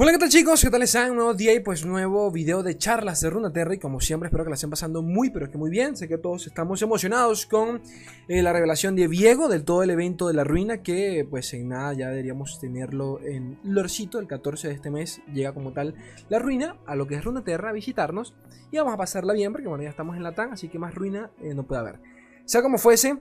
Hola, ¿qué tal chicos? ¿Qué tal están? Un nuevo día y pues nuevo video de charlas de Runeterra y como siempre espero que la estén pasando muy pero que muy bien. Sé que todos estamos emocionados con eh, la revelación de Viego del todo el evento de la ruina que pues en nada ya deberíamos tenerlo en Lorcito. El 14 de este mes llega como tal la ruina a lo que es Runeterra a visitarnos y vamos a pasarla bien porque bueno ya estamos en la TAN así que más ruina eh, no puede haber. Sea como fuese,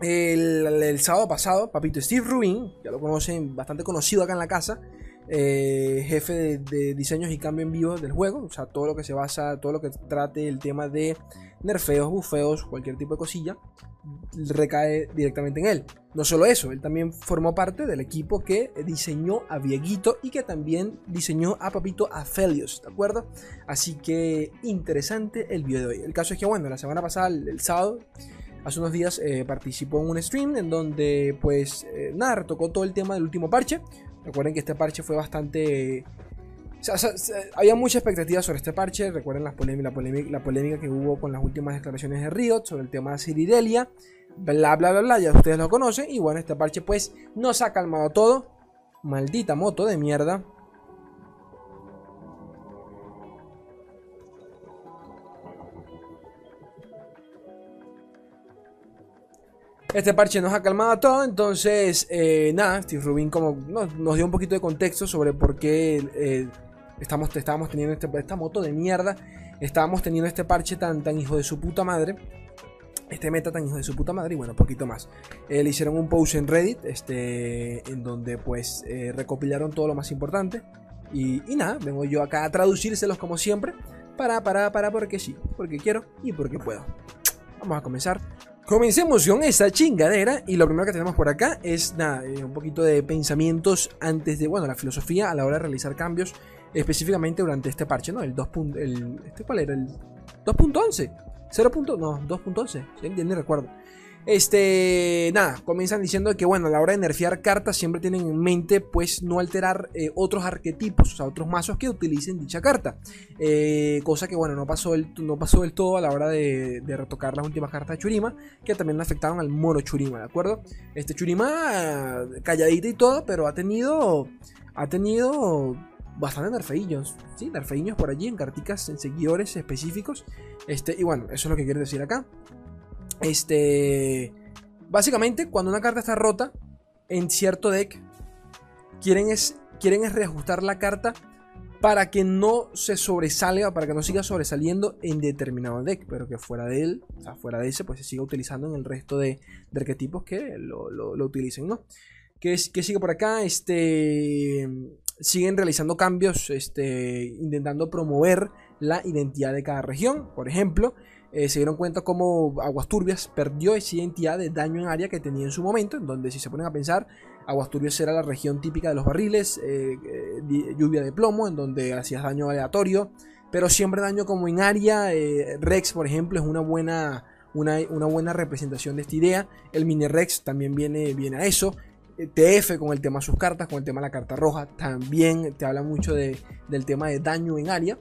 el, el, sábado pasado, papito Steve Rubin, ya lo conocen, bastante conocido acá en la casa, eh, jefe de, diseños y cambio en vivo del juego. O sea, todo lo que se basa, todo lo que trate el tema de nerfeos, bufeos, cualquier tipo de cosilla, recae directamente en él. No solo eso, él también formó parte del equipo que diseñó a Vieguito y que también diseñó a Papito Aphelios, ¿de acuerdo? Así que interesante el video de hoy. El caso es que, bueno, la semana pasada, el, sábado, hace unos días eh, participó en un stream en donde, pues, eh, nada, tocó todo el tema del último parche. Recuerden que este parche fue bastante... había mucha expectativa sobre este parche. Recuerden la, polémica, la, polémica, que hubo con las últimas declaraciones de Riot sobre el tema de Ciridelia. Bla, bla, bla, bla. Ya ustedes lo conocen. Y bueno, este parche pues nos ha calmado todo. Maldita moto de mierda. Este parche nos ha calmado todo, entonces eh, nada, Steve Rubin como nos, dio un poquito de contexto sobre por qué eh, estamos, estábamos teniendo este, esta moto de mierda, estábamos teniendo este parche tan, tan hijo de su puta madre, este meta tan hijo de su puta madre y bueno, un poquito más. Eh, le hicieron un post en Reddit, este, en donde pues recopilaron todo lo más importante y, y, nada, vengo yo acá a traducírselos como siempre, para, para, para, porque sí, porque quiero y porque puedo. Vamos a comenzar Comencemos con esta chingadera y lo primero que tenemos por acá es nada, eh, un poquito de pensamientos antes de, bueno, la filosofía a la hora de realizar cambios específicamente durante este parche, ¿no? El 2. El, este, ¿Cuál era? El 2.11. 0. No, 2.11. ¿sí? Ni recuerdo. Este, nada, comienzan diciendo que bueno, a la hora de nerfear cartas siempre tienen en mente pues no alterar eh, otros arquetipos, o sea, otros mazos que utilicen dicha carta. Eh, cosa que bueno, no pasó, el, no pasó del todo a la hora de, retocar las últimas cartas de Churima, que también afectaron al mono Churima, ¿de acuerdo? Este Churima, calladita y todo, pero ha tenido, ha tenido bastante nerfeillos, ¿sí? Nerfeillos por allí en carticas, en seguidores específicos. Este, y bueno, eso es lo que quiero decir acá. Este. Básicamente, cuando una carta está rota en cierto deck, quieren es, quieren es reajustar la carta para que no se sobresalga, para que no siga sobresaliendo en determinado deck, pero que fuera de él, o sea, fuera de ese, pues se siga utilizando en el resto de, arquetipos que lo, utilicen, ¿no? ¿Qué, sigue por acá? Este. Siguen realizando cambios, este, intentando promover la identidad de cada región. Por ejemplo, eh, se dieron cuenta cómo Aguas Turbias perdió esa identidad de daño en área que tenía en su momento, en donde si se ponen a pensar, Aguas Turbias era la región típica de los barriles, eh, eh, lluvia de plomo, en donde hacías daño aleatorio, pero siempre daño como en área. Rex, por ejemplo, es una buena, una, buena representación de esta idea. El mini Rex también viene, viene a eso. TF con el tema de sus cartas, con el tema de la carta roja, también te habla mucho del tema de daño en área.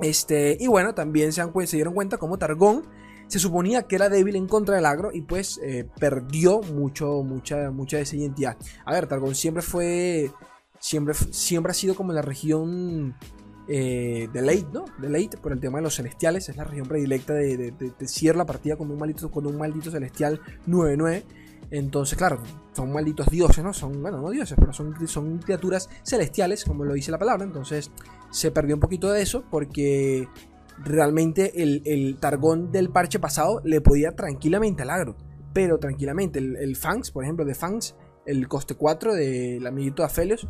Este, y bueno, también se, dieron cuenta como Targón se suponía que era débil en contra del agro y pues eh, perdió mucho, mucha, mucha de esa identidad. A ver, Targón siempre fue, siempre, siempre ha sido como la región eh, de late, ¿no? De late por el tema de los celestiales, es la región predilecta de, de, la partida con un maldito, con un maldito celestial 9-9. Entonces, claro, son malditos dioses, ¿no? Son, bueno, no dioses, pero son criaturas celestiales, como lo dice la palabra. Entonces, se perdió un poquito de eso porque realmente el, Targón del parche pasado le podía tranquilamente al agro. Pero tranquilamente, el, Fangs, por ejemplo, de Fangs, el coste 4 del amiguito de Aphelios,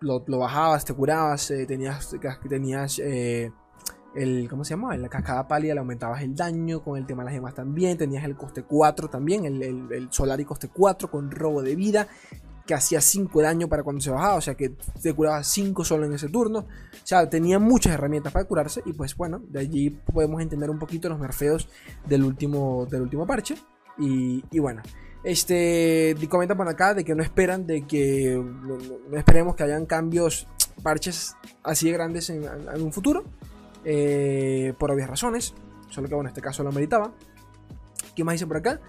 lo, bajabas, te curabas, eh, tenías, tenías eh, el, ¿cómo se llama? La cascada pálida le aumentabas el daño, con el tema de las gemas también, tenías el coste 4 también, el, el, Solar y coste 4 con robo de vida, que hacía 5 de daño para cuando se bajaba, o sea que te curaba 5 solo en ese turno, o sea, tenía muchas herramientas para curarse y pues bueno, de allí podemos entender un poquito los nerfeos del último, del último parche y, y bueno. Este, comenta por acá de que no esperan, de que no, esperemos que hayan cambios, parches así de grandes en, en un futuro. Eh, por obvias razones. Solo que bueno, en este caso lo meritaba. ¿Qué más dice por acá?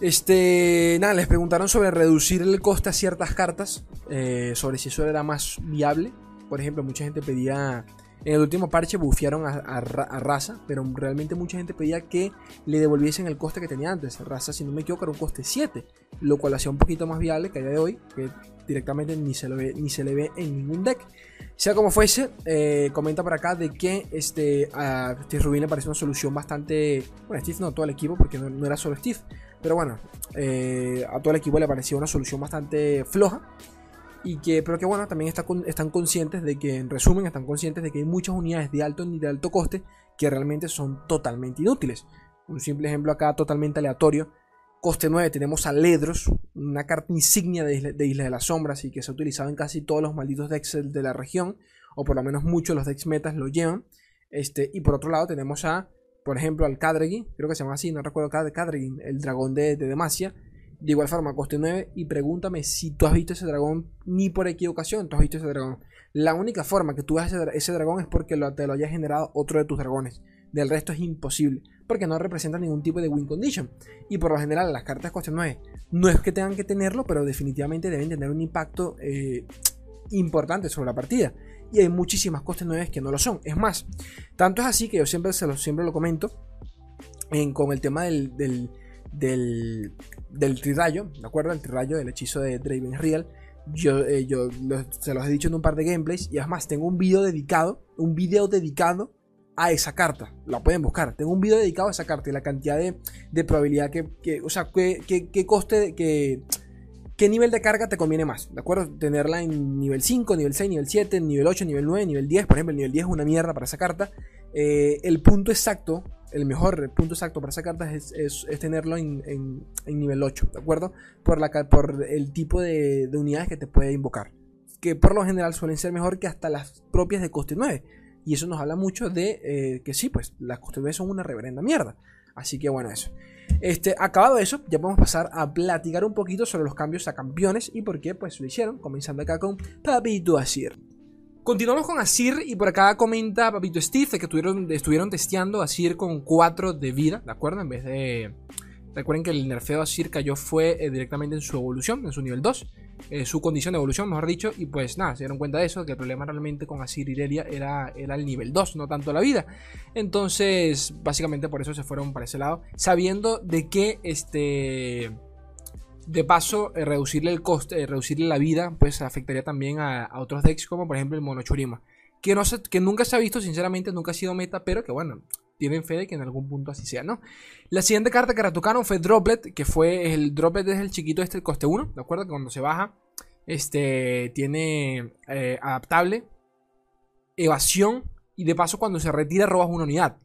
Este, nada, les preguntaron sobre reducir el coste a ciertas cartas, eh, sobre si eso era más viable. Por ejemplo, mucha gente pedía en el último parche bufearon a, Raza, pero realmente mucha gente pedía que le devolviesen el coste que tenía antes. Raza, si no me equivoco, era un coste 7, lo cual hacía un poquito más viable que a día de hoy, que directamente ni se, lo ve, ni se le ve en ningún deck. Sea como fuese, eh, comenta por acá de que este, a Steve Rubin le parece una solución bastante. Bueno, Steve no, todo el equipo, porque no, era solo Steve. Pero bueno, eh, a todo el equipo le parecía una solución bastante floja. Y que, pero que bueno, también están conscientes de que, en resumen, están conscientes de que hay muchas unidades de alto ni de alto coste que realmente son totalmente inútiles. Un simple ejemplo acá totalmente aleatorio. Coste 9 tenemos a Ledros, una carta insignia de Isla, de las Sombras y que se ha utilizado en casi todos los malditos decks de la región, o por lo menos muchos de los decks metas lo llevan. Este, y por otro lado tenemos a, por ejemplo, al Kadregi, creo que se llama así, no recuerdo Kadregi, el dragón de, de Demacia, de igual forma, coste 9. Y pregúntame si tú has visto ese dragón ni por equivocación tú has visto ese dragón. La única forma que tú veas ese, dragón es porque te lo haya generado otro de tus dragones. Del resto es imposible. Porque no representa ningún tipo de win condition. Y por lo general, las cartas coste 9 no es que tengan que tenerlo, pero definitivamente deben tener un impacto eh, importante sobre la partida. Y hay muchísimas coste 9 que no lo son. Es más, tanto es así que yo siempre, se lo, siempre lo comento en, con el tema del del, del Trirayo, ¿de acuerdo? El Trirayo, del hechizo de Draven Real. Yo, eh, yo se los he dicho en un par de gameplays y además tengo un video dedicado, un video dedicado a esa carta. La pueden buscar. Tengo un video dedicado a esa carta y la cantidad de, de probabilidad que, o sea, qué coste, que, qué nivel de carga te conviene más, ¿de acuerdo? Tenerla en nivel 5, nivel 6, nivel 7, nivel 8, nivel 9, nivel 10. Por ejemplo, el nivel 10 es una mierda para esa carta. Eh, el punto exacto el mejor punto exacto para esa carta es, tenerlo en, nivel 8, ¿de acuerdo? Por, la, por el tipo de, unidades que te puede invocar. Que por lo general suelen ser mejor que hasta las propias de coste 9. Y eso nos habla mucho de eh, que sí, pues las coste 9 son una reverenda mierda. Así que bueno, eso. Este, acabado eso, ya podemos pasar a platicar un poquito sobre los cambios a campeones y por qué pues lo hicieron, comenzando acá con Papito Asir. Continuamos con Asir y por acá comenta Papito Steve que estuvieron, estuvieron testeando Asir con 4 de vida, ¿de acuerdo? En vez de... Recuerden que el nerfeo Asir cayó fue eh, directamente en su evolución, en su nivel 2, eh, su condición de evolución, mejor dicho, y pues nada, se dieron cuenta de eso, que el problema realmente con Asir y Irelia era, era el nivel 2, no tanto la vida. Entonces, básicamente por eso se fueron para ese lado, sabiendo de que este de paso, eh, reducirle el coste, eh, reducirle la vida, pues afectaría también a, otros decks, como por ejemplo el Monochurima. Que, no que nunca se ha visto, sinceramente, nunca ha sido meta, pero que bueno, tienen fe de que en algún punto así sea, ¿no? La siguiente carta que retocaron fue Droplet, que fue el Droplet es el chiquito este, el coste 1, ¿de acuerdo? Que cuando se baja, este, tiene eh, adaptable, evasión, y de paso cuando se retira robas una unidad.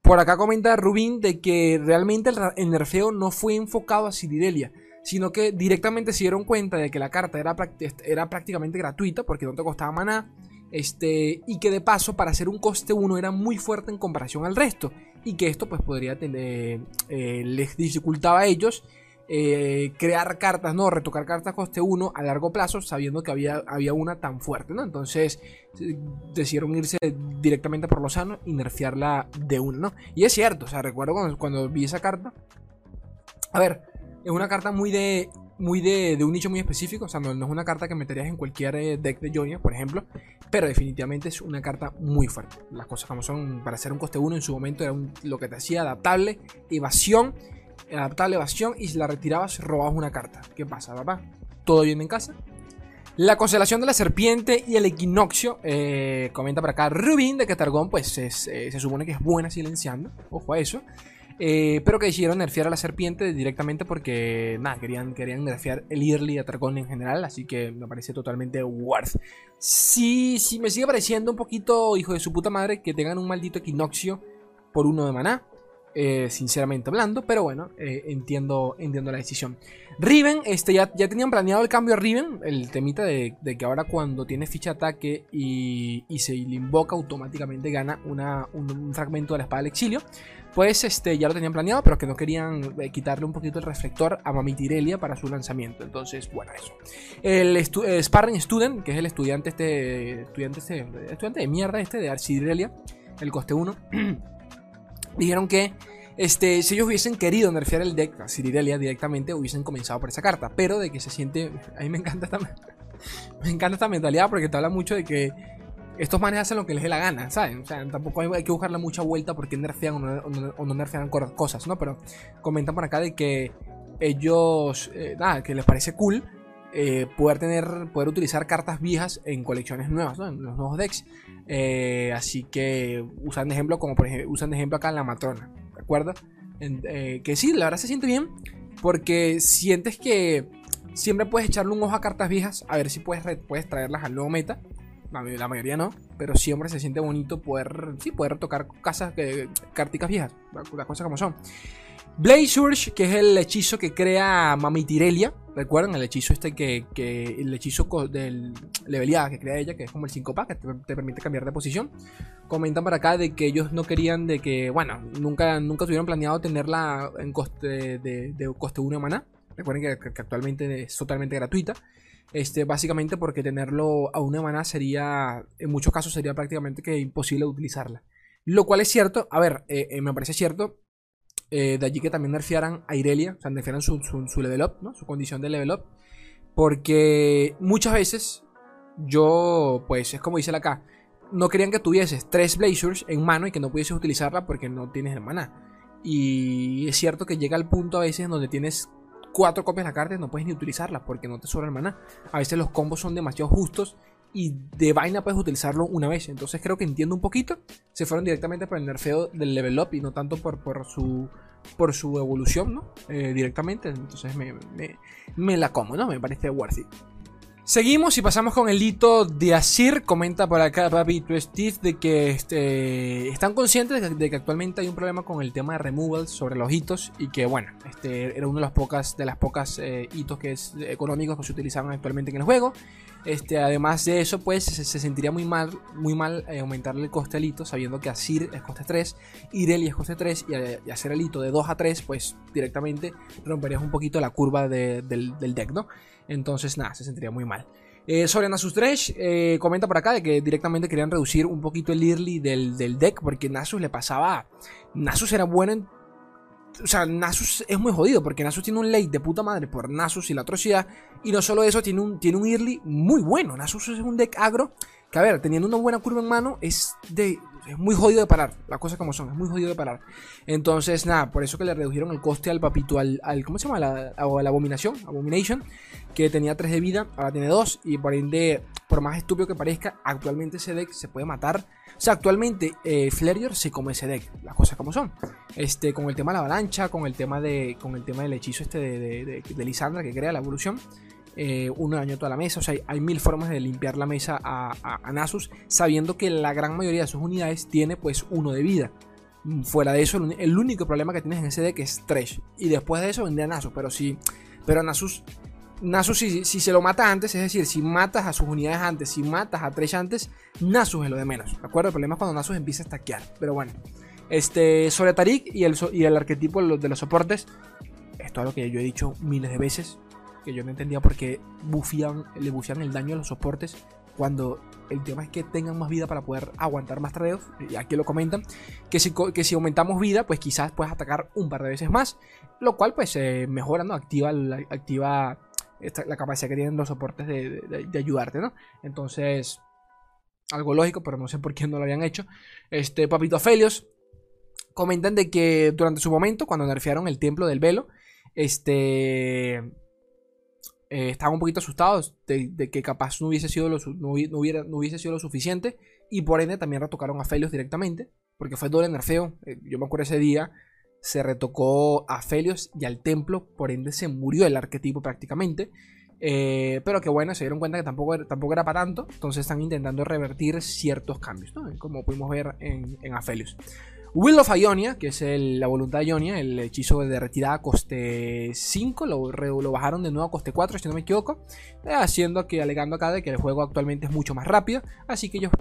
Por acá comenta Rubin de que realmente el, nerfeo no fue enfocado a Ciridelia, sino que directamente se dieron cuenta de que la carta era, era prácticamente gratuita porque no te costaba maná. Este, y que de paso para hacer un coste 1 era muy fuerte en comparación al resto y que esto pues podría tener eh, les dificultaba a ellos eh, crear cartas, no, retocar cartas coste 1 a largo plazo sabiendo que había, había una tan fuerte, ¿no? Entonces decidieron irse directamente por lo sano y nerfearla de una, ¿no? Y es cierto, o sea, recuerdo cuando, cuando vi esa carta, a ver, es una carta muy de muy de, un nicho muy específico. O sea, no, es una carta que meterías en cualquier eh, deck de Jonia, por ejemplo. Pero definitivamente es una carta muy fuerte. Las cosas como son, para hacer un coste 1 en su momento era lo que te hacía adaptable, evasión, adaptable evasión. Y si la retirabas, robabas una carta. ¿Qué pasa, papá? ¿Todo bien en casa? La constelación de la serpiente y el equinoccio. Eh, comenta para acá Rubin de que pues eh, se supone que es buena silenciando. Ojo a eso. Eh, pero que decidieron nerfear a la serpiente directamente porque, nada, querían, querían nerfear el Early a Dragón en general, así que me parece totalmente worth. Sí, sí, me sigue pareciendo un poquito hijo de su puta madre que tengan un maldito equinoccio por uno de maná. Eh, sinceramente hablando, pero bueno, eh, entiendo, entiendo la decisión. Riven, este, ya, ya tenían planeado el cambio a Riven, el temita de, que ahora cuando tiene ficha ataque y, se le invoca automáticamente gana una, un, fragmento de la espada del exilio. Pues este, ya lo tenían planeado, pero que no querían eh, quitarle un poquito el reflector a Mamitirelia para su lanzamiento. Entonces, bueno, eso. El Sparring Student, que es el estudiante este, estudiante este, estudiante de mierda este de Arcidirelia, el coste 1. dijeron que Este, si ellos hubiesen querido nerfear el deck a Cirirelia directamente, hubiesen comenzado por esa carta. Pero de que se siente. A mí me encanta esta, me encanta esta mentalidad porque te habla mucho de que estos manes hacen lo que les dé la gana, ¿saben? O sea, tampoco hay, que buscarle mucha vuelta porque nerfean o no, nerfean cosas, ¿no? Pero comentan por acá de que ellos, eh, nada, que les parece cool eh, poder tener, poder utilizar cartas viejas en colecciones nuevas, ¿no? En los nuevos decks. Eh, así que usan de ejemplo, como por ejemplo, usan de ejemplo acá la matrona, ¿de acuerdo? que sí, la verdad se siente bien porque sientes que siempre puedes echarle un ojo a cartas viejas a ver si puedes, puedes traerlas al nuevo meta la mayoría no, pero siempre se siente bonito poder, sí, poder tocar casas, eh, carticas viejas, las cosas como son. Blaze Surge, que es el hechizo que crea Mamitirelia, recuerden el hechizo este que, el hechizo del leveleada que crea ella, que es como el 5 pack, que te, permite cambiar de posición. Comentan para acá de que ellos no querían de que, bueno, nunca, nunca tuvieron planeado tenerla en coste de, coste 1 de maná. Recuerden que, que, actualmente es totalmente gratuita. Este, básicamente porque tenerlo a una maná sería, en muchos casos sería prácticamente que imposible utilizarla. Lo cual es cierto, a ver, eh, eh, me parece cierto, eh, de allí que también nerfearan a Irelia, o sea, nerfearan su, su, level up, ¿no? su condición de level up, porque muchas veces yo, pues es como dice la acá, no querían que tuvieses tres Blazers en mano y que no pudieses utilizarla porque no tienes el maná. Y es cierto que llega al punto a veces en donde tienes cuatro copias de la carta y no puedes ni utilizarla porque no te sobra el maná. A veces los combos son demasiado justos y de vaina puedes utilizarlo una vez. Entonces creo que entiendo un poquito. Se fueron directamente por el nerfeo del level up y no tanto por, por su por su evolución, ¿no? Eh, directamente. Entonces me, me, la como, ¿no? Me parece worthy. Seguimos y pasamos con el hito de Asir. Comenta por acá Papi Steve de que este, están conscientes de que, actualmente hay un problema con el tema de removals sobre los hitos y que, bueno, este era uno de las pocas, de las pocas eh, hitos que económicos que se utilizaban actualmente en el juego. Este, además de eso, pues se, sentiría muy mal, muy mal eh, aumentarle el coste al hito, sabiendo que Asir es coste 3, Irelia es coste 3, y, hacer el hito de 2 a 3, pues directamente romperías un poquito la curva del, del deck, ¿no? Entonces, nada, se sentiría muy mal. Eh, sobre Nasus Thresh, eh, comenta por acá de que directamente querían reducir un poquito el early del, deck, porque Nasus le pasaba. Nasus era bueno en. O sea, Nasus es muy jodido, porque Nasus tiene un late de puta madre por Nasus y la atrocidad. Y no solo eso, tiene un, tiene un early muy bueno. Nasus es un deck agro que, a ver, teniendo una buena curva en mano, es de es muy jodido de parar. Las cosas como son, es muy jodido de parar. Entonces, nada, por eso que le redujeron el coste al papito, al, ¿cómo se llama? La, la abominación, abomination, que tenía 3 de vida, ahora tiene 2. Y por ende, por más estúpido que parezca, actualmente ese deck se puede matar. O sea, actualmente eh, se come ese deck, las cosas como son. Este, con el tema de la avalancha, con el tema de. Con el tema del hechizo este de, de, Lisandra que crea la evolución eh, uno dañó toda la mesa. O sea, hay, mil formas de limpiar la mesa a, Nasus, sabiendo que la gran mayoría de sus unidades tiene pues uno de vida. Mm, fuera de eso, el, único problema que tienes en ese deck es Thresh. Y después de eso vendría Nasus. Pero si. Pero Nasus. Nasus, si, se lo mata antes, es decir, si matas a sus unidades antes, si matas a Thresh antes, Nasus es lo de menos. ¿De acuerdo? El problema es cuando Nasus empieza a stackear. Pero bueno. Este, sobre Tarik y el, y el arquetipo de los soportes. Esto es lo que yo he dicho miles de veces que yo no entendía por qué le bufían el daño a los soportes cuando el tema es que tengan más vida para poder aguantar más tradeos. Y aquí lo comentan. Que si, que si aumentamos vida, pues quizás puedes atacar un par de veces más. Lo cual pues mejora, ¿no? Activa, activa la capacidad que tienen los soportes de, ayudarte, ¿no? Entonces, algo lógico, pero no sé por qué no lo habían hecho. Este, Papito Felios comentan de que durante su momento, cuando nerfearon el templo del velo, este eh, estaban un poquito asustados de, que capaz no hubiese, sido lo, no, hubiese sido lo suficiente y por ende también retocaron a Felios directamente porque fue doble nerfeo. Eh, yo me acuerdo ese día se retocó a Felios y al templo, por ende se murió el arquetipo prácticamente. Eh, pero que bueno, se dieron cuenta que tampoco, tampoco era para tanto, entonces están intentando revertir ciertos cambios, como pudimos ver en, en. Will of Ionia, que es la voluntad de Ionia, el hechizo de retirada coste 5, lo, lo, bajaron de nuevo a coste 4, si no me equivoco, eh, haciendo que, alegando acá de que el juego actualmente es mucho más rápido, así que ellos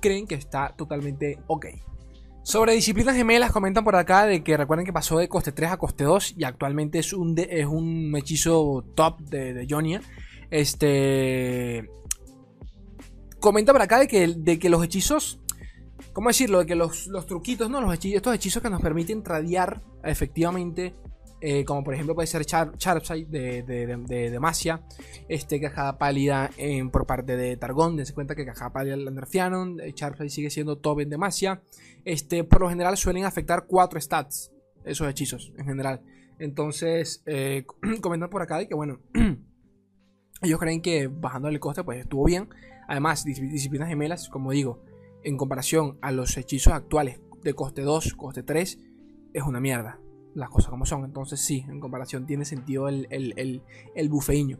creen que está totalmente ok. Sobre disciplinas gemelas comentan por acá de que recuerden que pasó de coste 3 a coste 2 y actualmente es un, es un hechizo top de, de Ionia. Este... Comenta por acá de que, de que los hechizos ¿Cómo decirlo? De que los, los truquitos, ¿no? Los estos hechizos que nos permiten tradear efectivamente eh, como por ejemplo puede ser Char de, de, Demacia, este, Cajada Pálida por parte de Targón, dense cuenta que Cajada Pálida la nerfearon, eh, sigue siendo top en Demacia, este, por lo general suelen afectar 4 stats, esos hechizos en general. Entonces, eh, por acá de que bueno, ellos creen que bajando el coste pues estuvo bien. Además, disciplinas gemelas, como digo, en comparación a los hechizos actuales de coste 2, coste 3, es una mierda las cosas como son. Entonces sí, en comparación tiene sentido el, el, bufeiño.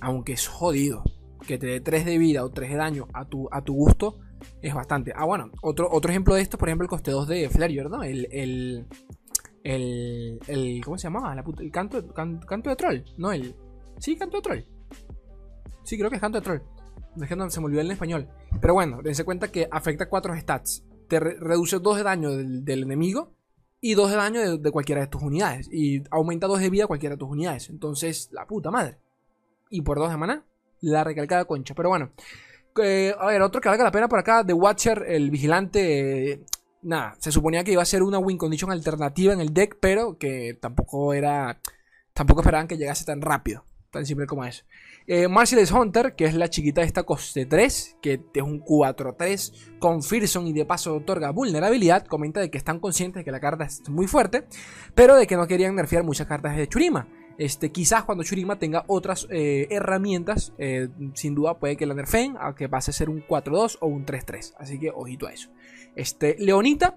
Aunque es jodido. Que te dé 3 de vida o 3 de daño a tu, a tu gusto es bastante. Ah, bueno, otro, otro ejemplo de esto, por ejemplo, el coste 2 de Flare, ¿no? El, el, el, ¿Cómo se llamaba? el canto, canto de troll, ¿no? El... Sí, canto de troll. Sí, creo que es canto de troll. Es que no, se me olvidó en español. Pero bueno, dense cuenta que afecta 4 stats. Te reduce 2 de daño del enemigo y 2 de daño de, cualquiera de tus unidades. Y aumenta 2 de vida cualquiera de tus unidades. Entonces, la puta madre. Y por 2 de maná, la recalcada concha. Pero bueno. A ver, otro que valga la pena por acá. The Watcher, el vigilante. Nada, se suponía que iba a ser una win condition alternativa en el deck. Pero que tampoco era. Tampoco esperaban que llegase tan rápido. Tan simple como eso. Eh, Hunter, que es la chiquita de esta coste 3, que es un 4-3 con Fearson y de paso otorga vulnerabilidad, comenta de que están conscientes de que la carta es muy fuerte, pero de que no querían nerfear muchas cartas de Churima. Este, quizás cuando Churima tenga otras eh, herramientas, eh, sin duda puede que la nerfeen, aunque pase a ser un 4-2 o un 3-3. Así que ojito a eso. Este, Leonita,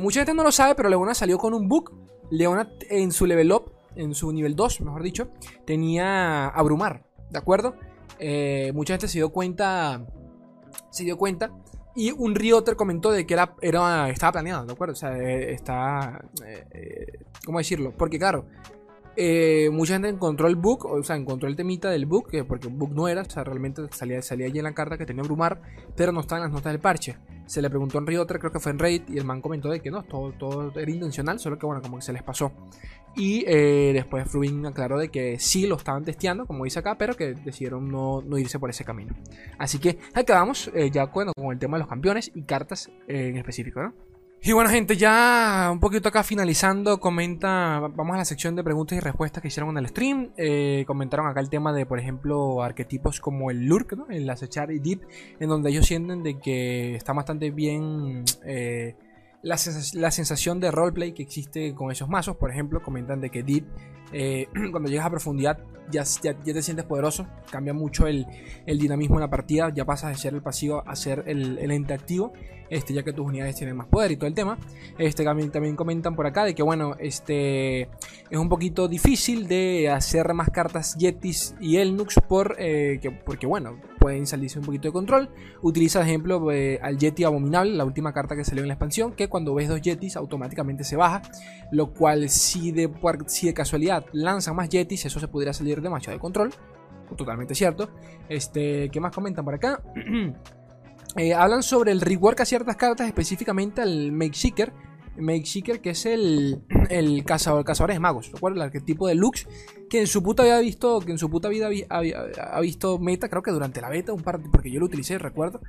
mucha gente no lo sabe, pero Leona salió con un book. Leona en su level up, en su nivel 2, mejor dicho, tenía Abrumar. ¿de acuerdo? Eh, mucha gente se dio cuenta, se dio cuenta. Y un Rioter comentó de que era, estaba planeado, ¿de acuerdo? O sea, eh, está... Eh, ¿Cómo decirlo? Porque claro, mucha gente encontró el book, o sea, encontró el temita del book, porque un book no era, o sea, realmente salía, salía allí en la carta que tenía Brumar, pero no estaba en las notas del parche. Se le preguntó en Rioter, creo que fue en Raid, y el man comentó de que no, todo, todo era intencional, solo que bueno, como que se les pasó. Y eh, después Frubin aclaró de que sí lo estaban testeando, como dice acá, pero que decidieron no, irse por ese camino. Así que acabamos eh, ya con el tema de los campeones y cartas eh, en específico, ¿no? Y bueno, gente, ya un poquito acá finalizando, comenta, vamos a la sección de preguntas y respuestas que hicieron en el stream. comentaron acá el tema de, por ejemplo, arquetipos como el Lurk, ¿no? el acechar y Deep, en donde ellos sienten de que está bastante bien la, sensación de roleplay que existe con esos mazos. Por ejemplo, comentan de que Deep, eh, cuando llegas a profundidad, ya, ya, te sientes poderoso. Cambia mucho el, dinamismo en la partida. Ya pasas de ser el pasivo a ser el, el, ente activo. Este, ya que tus unidades tienen más poder y todo el tema. Este, también, también comentan por acá de que, bueno, este es un poquito difícil de hacer más cartas Yetis y Elnux por, eh, que, porque, bueno, pueden salirse un poquito de control. Utiliza, por ejemplo, eh, al Yeti Abominable, la última carta que salió en la expansión, que cuando ves dos Yetis automáticamente se baja, lo cual si de, si de casualidad lanzan más Yetis, eso se pudiera salir demasiado de control. Totalmente cierto. Este, ¿Qué más comentan por acá? Eh, hablan sobre el rework a ciertas cartas, específicamente al Make Seeker. Make Seeker, que es el, el cazador, cazador de magos, ¿recuerda? El arquetipo de Lux, que en su puta había visto, que en su puta vida ha visto meta, creo que durante la beta, un par, porque yo lo utilicé, recuerdo.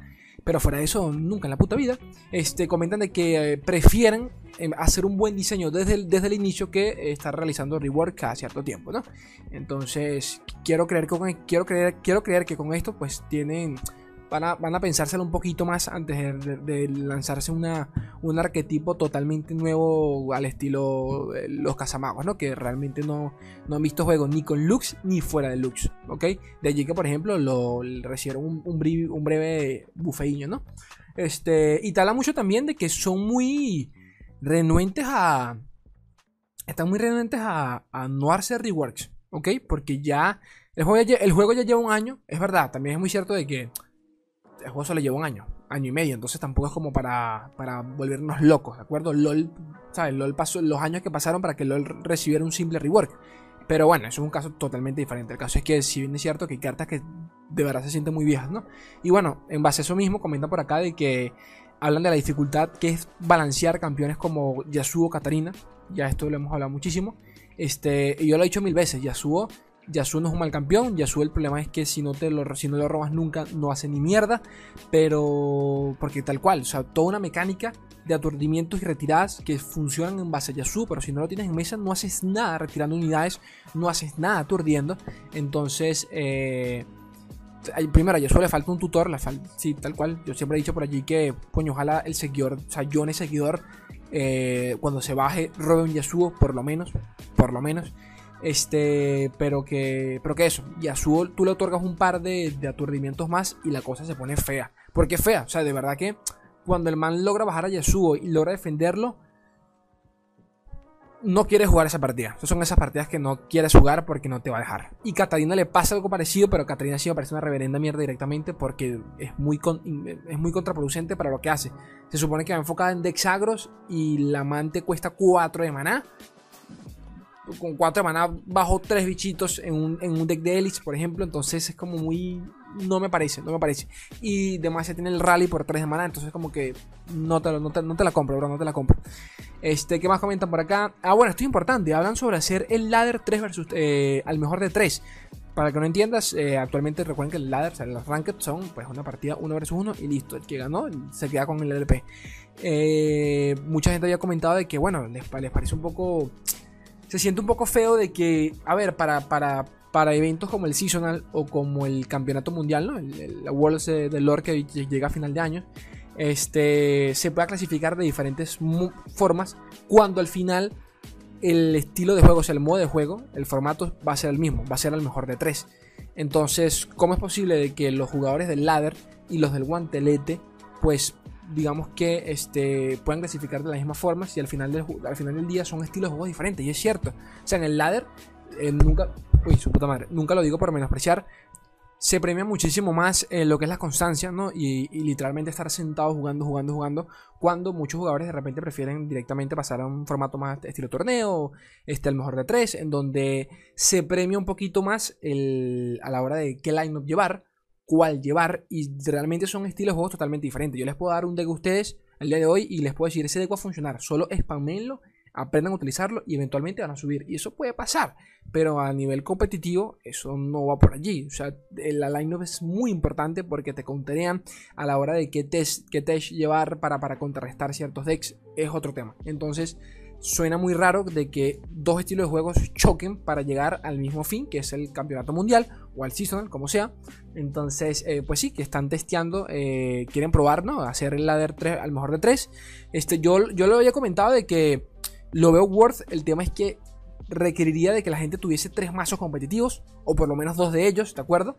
Pero fuera de eso, nunca en la puta vida. Este, comentan de que eh, prefieren em, hacer un buen diseño desde el, desde el inicio que estar realizando rework cada cierto tiempo, ¿no? Entonces, quiero creer, con, quiero creer, quiero creer que con esto, pues tienen van a, van a pensárselo un poquito más antes de, lanzarse una, un arquetipo totalmente nuevo al estilo eh, los Casamagos, ¿no? Que realmente no, no han visto juegos ni con Lux ni fuera de Lux, ¿ok? De allí que, por ejemplo, lo recibieron un, un, breve, un breve bufeiño, ¿no? Este, y tala mucho también de que son muy renuentes a... Están muy renuentes a, a no hacer reworks, ¿ok? Porque ya el juego ya, el juego ya lleva un año, es verdad, también es muy cierto de que el juego solo lleva un año, año y medio, entonces tampoco es como para, para volvernos locos, ¿de acuerdo? LOL, ¿sabes? LOL pasó los años que pasaron para que LOL recibiera un simple rework. Pero bueno, eso es un caso totalmente diferente. El caso es que si bien es cierto que hay cartas que de verdad se sienten muy viejas, ¿no? Y bueno, en base a eso mismo, comenta por acá de que hablan de la dificultad que es balancear campeones como Yasuo Katarina. Ya esto lo hemos hablado muchísimo. Este, yo lo he dicho mil veces, Yasuo Yasuo no es un mal campeón. Yasuo el problema es que si no, te lo, si no lo robas nunca, no hace ni mierda. Pero, porque tal cual, o sea, toda una mecánica de aturdimientos y retiradas que funcionan en base a Yasuo. Pero si no lo tienes en mesa, no haces nada retirando unidades, no haces nada aturdiendo. Entonces, eh, primero a Yasuo le falta un tutor, sí, tal cual. Yo siempre he dicho por allí que, coño, ojalá el seguidor, o sea, yo en el seguidor, eh, cuando se baje, robe un Yasuo, por lo menos, por lo menos. Este, pero que, pero que eso, Yasuo tú le otorgas un par de, aturdimientos más y la cosa se pone fea. Porque es fea, o sea, de verdad que cuando el man logra bajar a Yasuo y logra defenderlo, no quiere jugar esa partida. Esas son esas partidas que no quieres jugar porque no te va a dejar. Y Katarina le pasa algo parecido, pero Katarina sí me parece una reverenda mierda directamente porque es muy, es muy contraproducente para lo que hace. Se supone que va enfocada en Dexagros y la amante cuesta 4 de maná. Con 4 de maná bajo 3 bichitos en un, en un deck de Elix, por ejemplo. Entonces es como muy no me parece, no me parece. Y además ya tiene el rally por 3 de maná, entonces como que no te, no te, la compro, bro, no te la compro. Este, ¿qué más comentan por acá? Ah, bueno, esto es importante, hablan sobre hacer el ladder 3 versus eh, al mejor de 3. Para que no entiendas, eh, actualmente recuerden que el ladder, o sea, los ranked son pues una partida 1 versus 1 y listo. El que ganó se queda con el LP. Eh, mucha gente había comentado de que, bueno, les, les parece un poco se siente un poco feo de que, a ver, para, para, para eventos como el Seasonal o como el Campeonato Mundial, ¿no? El, la Worlds de Lore que llega a final de año, este, se pueda clasificar de diferentes formas cuando al final el estilo de juego, o sea, el modo de juego, el formato va a ser el mismo, va a ser el mejor de tres. Entonces, ¿cómo es posible de que los jugadores del ladder y los del guantelete, pues digamos que este, puedan clasificar de la misma forma si al final, del, al final del día son estilos de juego diferentes? Y es cierto. O sea, en el ladder eh, nunca, su puta madre, nunca lo digo por menospreciar, se premia muchísimo más eh, lo que es la constancia, ¿no? Y, literalmente estar sentado jugando, jugando, jugando, cuando muchos jugadores de repente prefieren directamente pasar a un formato más estilo torneo, este, el mejor de tres, en donde se premia un poquito más el, a la hora de qué line-up llevar, cuál llevar, y realmente son estilos de juegos totalmente diferentes. Yo les puedo dar un deck a ustedes el día de hoy y les puedo decir, ese deck va a funcionar, solo spamenlo aprendan a utilizarlo y eventualmente van a subir. Y eso puede pasar, pero a nivel competitivo eso no va por allí. O sea, la line-up es muy importante porque te contarían a la hora de qué test, qué test llevar para, para contrarrestar ciertos decks. Es otro tema. Entonces, suena muy raro de que dos estilos de juegos choquen para llegar al mismo fin, que es el campeonato mundial o al seasonal, como sea. Entonces, eh, pues sí, que están testeando, eh, quieren probar, ¿no? Hacer el ladder 3 al mejor de 3. Este, yo, yo lo había comentado de que lo veo worth, el tema es que requeriría de que la gente tuviese tres mazos competitivos, o por lo menos dos de ellos, ¿de acuerdo?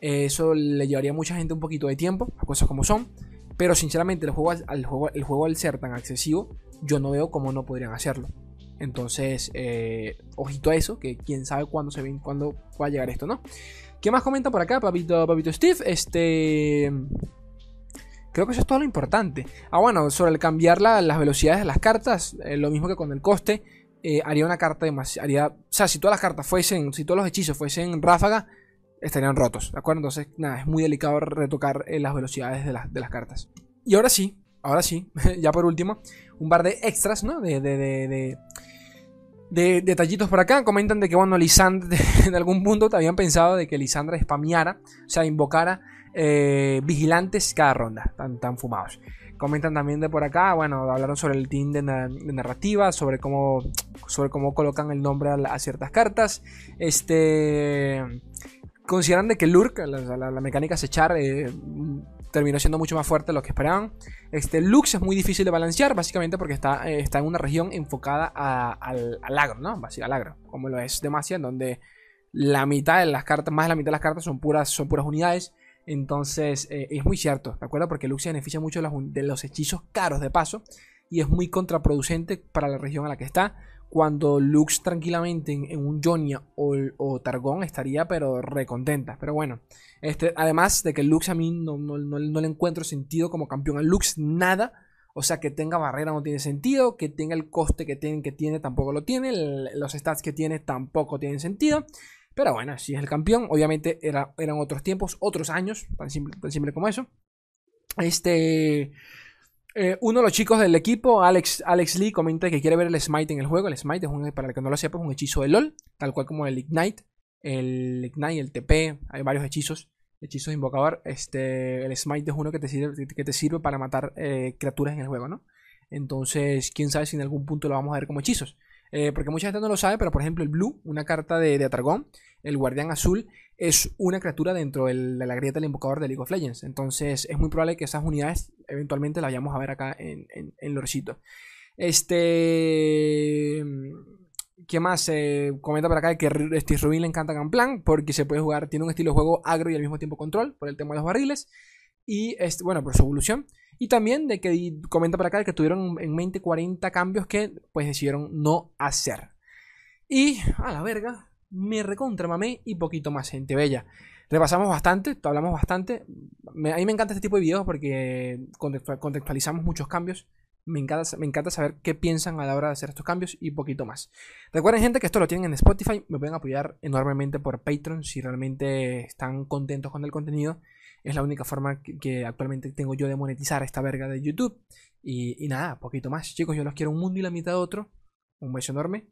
Eso le llevaría a mucha gente un poquito de tiempo, las cosas como son. Pero sinceramente, el juego, al, juego, el juego al ser tan excesivo, yo no veo cómo no podrían hacerlo. Entonces, eh, ojito a eso, que quién sabe cuándo se ven, cuándo va a llegar esto, ¿no? ¿Qué más comenta por acá, papito, papito Steve? Este. Creo que eso es todo lo importante. Ah, bueno, sobre el cambiar las velocidades de las cartas, eh, lo mismo que con el coste, eh, haría una carta demasiado. O sea, si todas las cartas fuesen, si todos los hechizos fuesen ráfaga, estarían rotos, ¿de acuerdo? Entonces, nada, es muy delicado retocar las velocidades de, las cartas. Y ahora sí, ahora sí, ya por último, un par de extras, ¿no? De, de, de, de detallitos por acá. Comentan de que, bueno, Lisandra, en algún punto te habían pensado de que Lisandra spameara, o sea, invocara eh, vigilantes cada ronda, tan, tan fumados. Comentan también de por acá, bueno, hablaron sobre el team de, narrativa, sobre cómo, sobre cómo colocan el nombre a, ciertas cartas. Este, consideran de que Lurk, la, mecánica acechar, eh, terminó siendo mucho más fuerte de lo que esperaban. Este, Lux es muy difícil de balancear, básicamente porque está, eh, está en una región enfocada al, agro, ¿no? Al agro, como lo es Demacia, en donde la mitad de las cartas, más de la mitad de las cartas son puras, son puras unidades entonces, eh, es muy cierto, ¿de acuerdo? Porque Lux se beneficia mucho de los, hechizos caros de paso y es muy contraproducente para la región a la que está. Cuando Lux tranquilamente en, un Jonia o, Targón estaría, pero recontenta. Pero bueno, este, además de que Lux a mí no, le encuentro sentido como campeón a Lux, nada. O sea, que tenga barrera no tiene sentido, que tenga el coste que tiene, que tiene tampoco lo tiene, los stats que tiene tampoco tienen sentido. Pero bueno, si es el campeón, obviamente era, eran otros tiempos, otros años, tan simple, como eso. Este. Eh, uno de los chicos del equipo, Alex, Alex Lee, comenta que quiere ver el Smite en el juego. El Smite es un, para el que no lo sepa, es un hechizo de LOL, tal cual como el Ignite. el Ignite, el TP, hay varios hechizos. Hechizos de invocador. Este, el Smite es uno que te sirve, que te sirve para matar eh, criaturas en el juego, ¿no? Entonces, quién sabe si en algún punto lo vamos a ver como hechizos. Eh, porque mucha gente no lo sabe, pero por ejemplo el Blue, una carta de, de el Guardián Azul, es una criatura dentro de la grieta del invocador de League of Legends. Entonces es muy probable que esas unidades eventualmente las vayamos a ver acá en, en, Lorcito. Este... ¿Qué más? Eh, comenta por acá que a Steve Rubin le encanta Gunplan porque se puede jugar, tiene un estilo de juego agro y al mismo tiempo control por el tema de los barriles. Y este, bueno, por su evolución. Y también de que comenta por acá que tuvieron en mente 40 cambios que pues decidieron no hacer. Y a la verga, me recontra mamé y poquito más, gente bella. Repasamos bastante, hablamos bastante. a mí me encanta este tipo de videos porque contextualizamos muchos cambios. Me encanta, me encanta saber qué piensan a la hora de hacer estos cambios y poquito más. Recuerden, gente, que esto lo tienen en Spotify. Me pueden apoyar enormemente por Patreon si realmente están contentos con el contenido. Es la única forma que, actualmente tengo yo de monetizar esta verga de YouTube. Y, y, nada, poquito más. Chicos, yo los quiero un mundo y la mitad de otro. Un beso enorme.